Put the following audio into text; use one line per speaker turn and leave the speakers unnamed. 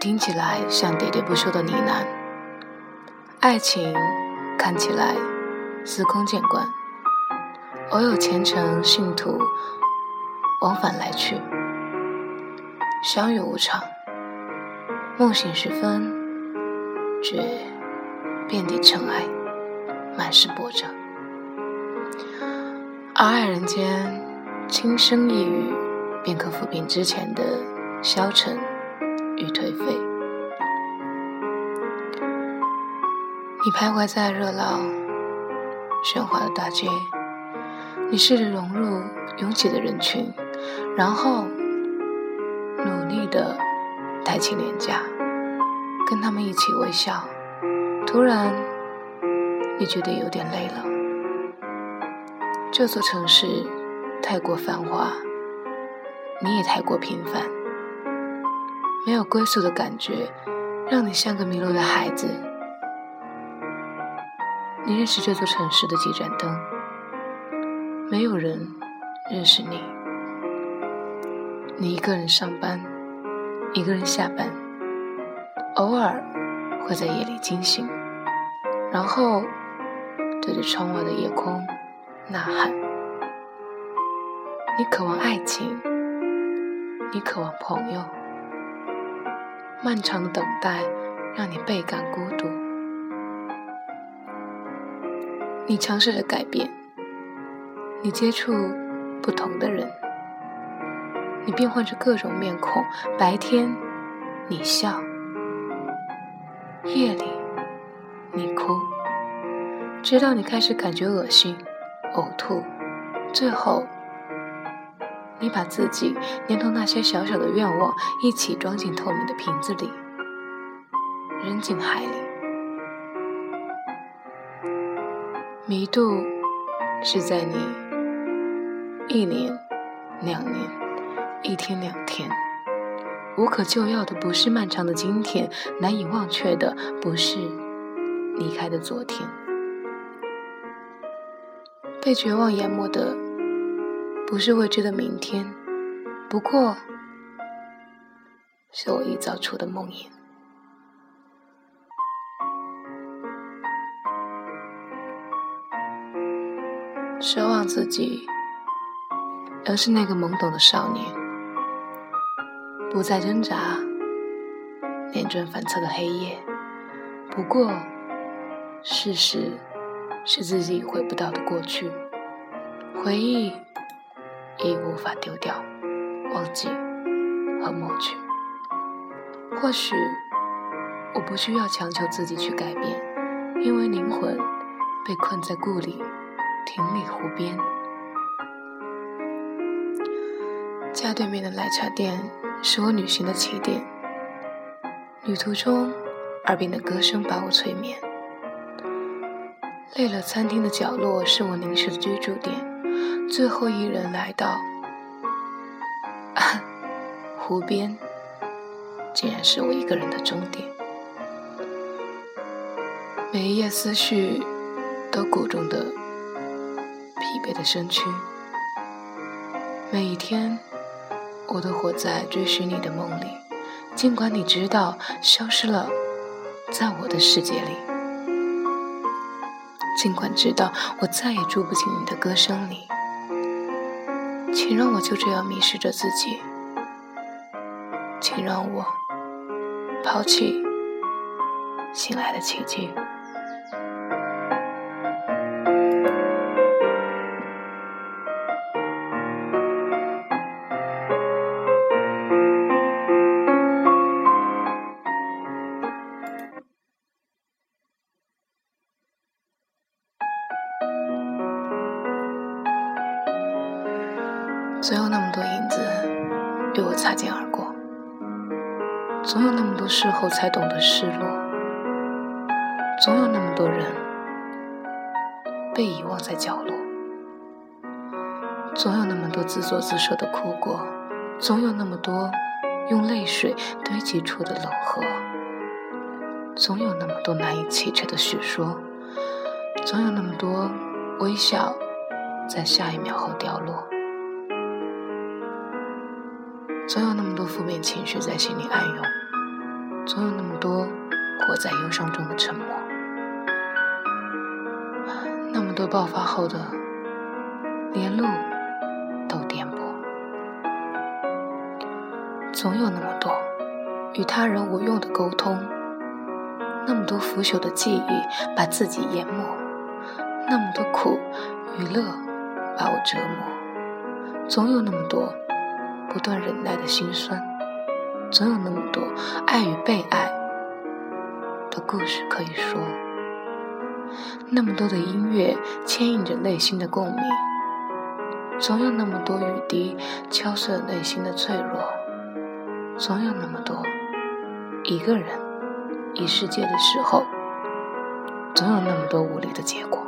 听起来像喋喋不休的呢喃，爱情看起来司空见惯，偶有虔诚信徒往返来去，相遇无常，梦醒时分，却遍地尘埃，满是波折。而爱人间轻声一语，便可抚平之前的消沉。与颓废。你徘徊在热闹喧哗的大街，你试着融入拥挤的人群，然后努力的抬起脸颊，跟他们一起微笑。突然，你觉得有点累了。这座城市太过繁华，你也太过平凡，没有归宿的感觉，让你像个迷路的孩子。你认识这座城市的几盏灯，没有人认识你。你一个人上班，一个人下班，偶尔会在夜里惊醒，然后对着窗外的夜空。呐喊，你渴望爱情，你渴望朋友。漫长的等待让你倍感孤独。你尝试着改变，你接触不同的人，你变换着各种面孔。白天你笑，夜里你哭，直到你开始感觉恶心。呕吐，最后，你把自己连同那些小小的愿望一起装进透明的瓶子里，扔进海里。迷度是在你一年、两年、一天、两天，无可救药的不是漫长的今天，难以忘却的不是离开的昨天。被绝望淹没的不是未知的明天，不过是我臆造出的梦魇。奢望自己仍是那个懵懂的少年，不再挣扎辗转反侧的黑夜。不过，事实。是自己回不到的过去，回忆已无法丢掉、忘记和抹去。或许我不需要强求自己去改变，因为灵魂被困在故里、亭里、湖边。家对面的奶茶店是我旅行的起点，旅途中耳边的歌声把我催眠。累了，餐厅的角落是我临时的居住点。最后一人来到湖边，竟然是我一个人的终点。每一页思绪都鼓动的疲惫的身躯。每一天，我都活在追寻你的梦里，尽管你知道消失了，在我的世界里。尽管知道我再也住不进你的歌声里，请让我就这样迷失着自己，请让我抛弃醒来的奇迹。总有那么多影子与我擦肩而过，总有那么多事后才懂得失落，总有那么多人被遗忘在角落，总有那么多自作自受的哭过，总有那么多用泪水堆积出的冷河，总有那么多难以启齿的叙说，总有那么多微笑在下一秒后掉落。总有那么多负面情绪在心里暗涌，总有那么多活在忧伤中的沉默，那么多爆发后的连路都颠簸，总有那么多与他人无用的沟通，那么多腐朽的记忆把自己淹没，那么多苦与乐把我折磨，总有那么多不断忍耐的心酸。总有那么多爱与被爱的故事可以说，那么多的音乐牵引着内心的共鸣，总有那么多雨滴敲碎了内心的脆弱，总有那么多一个人一世界的时候，总有那么多无力的结果。